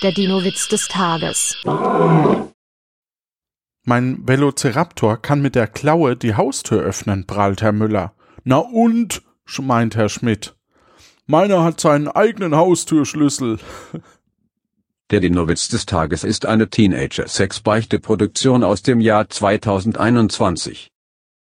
Der Dino-Witz des Tages. Mein Velociraptor kann mit der Klaue die Haustür öffnen, prahlt Herr Müller. Na und? meint Herr Schmidt. Meiner hat seinen eigenen Haustürschlüssel. Der Dino-Witz des Tages ist eine Teenager-Sex-Beichte-Produktion aus dem Jahr 2021.